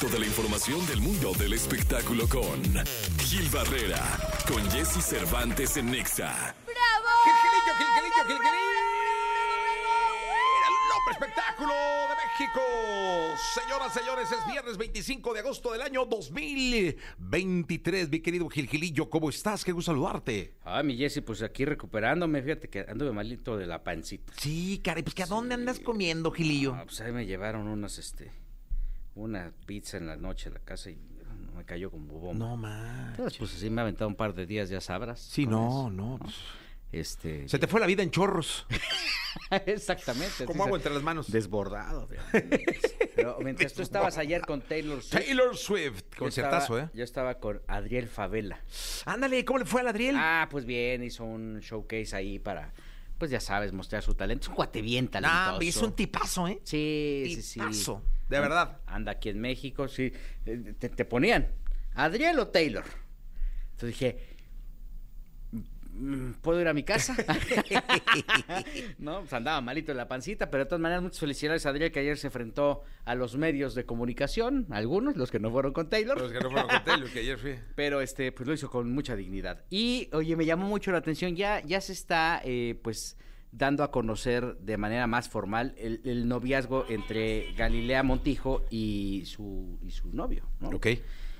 Toda la información del mundo del espectáculo con Gil Barrera, con Jesse Cervantes en Nexa. Gilgilillo, Gilgilillo, Gilgilillo. El hombre espectáculo de México. Señoras, señores, es viernes 25 de agosto del año 2023. Mi querido Gilgilillo, ¿cómo estás? Qué gusto saludarte. Ah, mi Jessy, pues aquí recuperándome, fíjate que anduve malito de la pancita. Sí, caray, pues que ¿a dónde andas comiendo, Gilillo? Ah, pues ahí me llevaron unas, este, una pizza en la noche a la casa y me cayó como bubón. No más. Pues así me ha aventado un par de días, ya sabrás. Sí, no, eso, no. pues, Este. Se te fue la vida en chorros. Exactamente. Como agua se- entre las manos. Desbordado. Pero mientras tú estabas ayer con Taylor Swift. Taylor Swift. Concertazo, ¿eh? Yo estaba con Adriel Favela. Ándale, ¿cómo le fue al Adriel? Ah, pues bien, hizo un showcase ahí para, pues ya sabes, mostrar su talento. Es un cuate bien talentoso. Ah, es un tipazo, ¿eh? Sí, sí, sí. Tipazo, de verdad. Anda aquí en México, sí. Eh, Te, te ponían, ¿Adriel o Taylor? Entonces dije, mm, ¿puedo ir a mi casa? no, pues andaba malito en la pancita, pero de todas maneras, muchas felicidades a Adriel que ayer se enfrentó a los medios de comunicación, algunos, los que no fueron con Taylor. Los que no fueron con Taylor, que ayer fui. Pero este, pues lo hizo con mucha dignidad. Y, oye, me llamó mucho la atención, ya, ya se está, eh, pues, dando a conocer de manera más formal el, el noviazgo entre Galilea Montijo y su, y su novio, ¿no? Ok.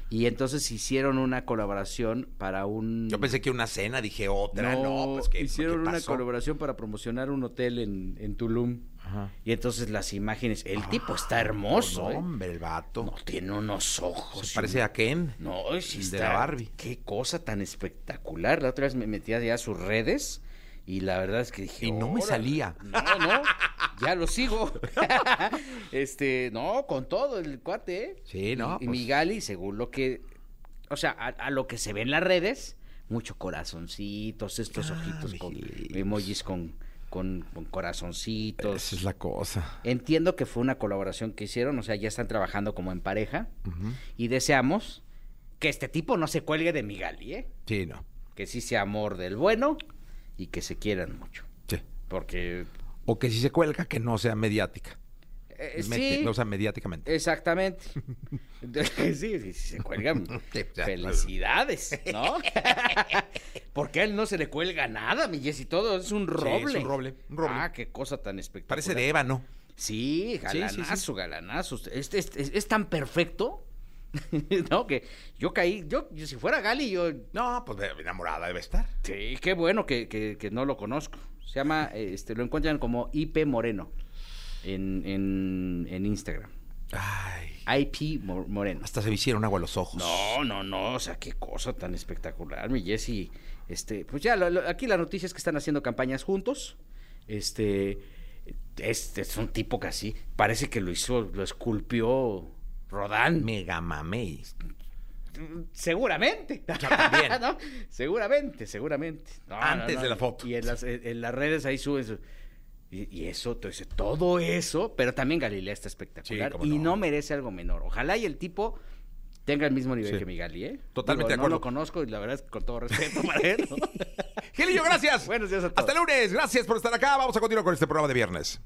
Y entonces hicieron una colaboración para un... Yo pensé que una cena, dije otra, no, pues que hicieron ¿qué una colaboración para promocionar un hotel en, en Tulum. Ajá. Y entonces las imágenes, el tipo está hermoso, No, ¿eh? hombre, el vato. No, tiene unos ojos. Se parece a Ken. no, sí El de está- la Barbie. Qué cosa tan espectacular. La otra vez me metí ya a sus redes y la verdad es que dije. Y no me salía. No, no, ya lo sigo. este, no, con todo el cuate, ¿eh? Sí, no, Y, y pues. mi Gali, según lo que. O sea, a, a lo que se ve en las redes, mucho corazoncitos, estos Ah, ojitos con emojis con, con, con corazoncitos. Esa es la cosa. Entiendo que fue una colaboración que hicieron, o sea, ya están trabajando como en pareja y deseamos que este tipo no se cuelgue de mi Gali, ¿eh? Sí, no. Que sí sea amor del bueno y que se quieran mucho. Sí. Porque, O que si se cuelga, que no sea mediática. eh, Mete- sí, No sea mediáticamente. exactamente. sí, sí, sí, se cuelgan. Sí, Felicidades, ¿no? Porque a él no se le cuelga nada, mi Jessy, todo es un es roble. un roble, un roble. Ah, qué cosa tan espectacular. Parece de ébano. Sí, galanazo, galanazo. Este es, es- es tan perfecto, ¿no? Que yo caí, yo, si fuera Gali, yo, No, pues enamorada debe estar. sí, qué bueno que, que- que no lo conozco. Se llama, eh, este, lo encuentran como IP Moreno en, en, en Instagram. Ay. IP Mo- Moreno. Hasta se me hicieron agua los ojos. No, no, no, o sea, qué cosa tan espectacular, mi Jessy. Este, pues ya, lo- lo- aquí la noticia es que están haciendo campañas juntos. Este, este es un tipo que así, parece que lo hizo, lo esculpió Rodán. Mega mamey. Seguramente. también. ¿No? Seguramente, seguramente. No, Antes no, no. de la foto. Y en las, en- en las redes ahí suben su- Y, y eso, entonces, todo eso, pero también Galilea está espectacular. Sí, y no. no merece algo menor. Ojalá y el tipo tenga el mismo nivel Sí. que mi Gali, ¿eh? Totalmente de No acuerdo. lo conozco y la verdad es que con todo respeto para él. ¿no? Gilillo, gracias. Buenos días a todos. Hasta lunes. Gracias por estar acá. Vamos a continuar con este programa de viernes.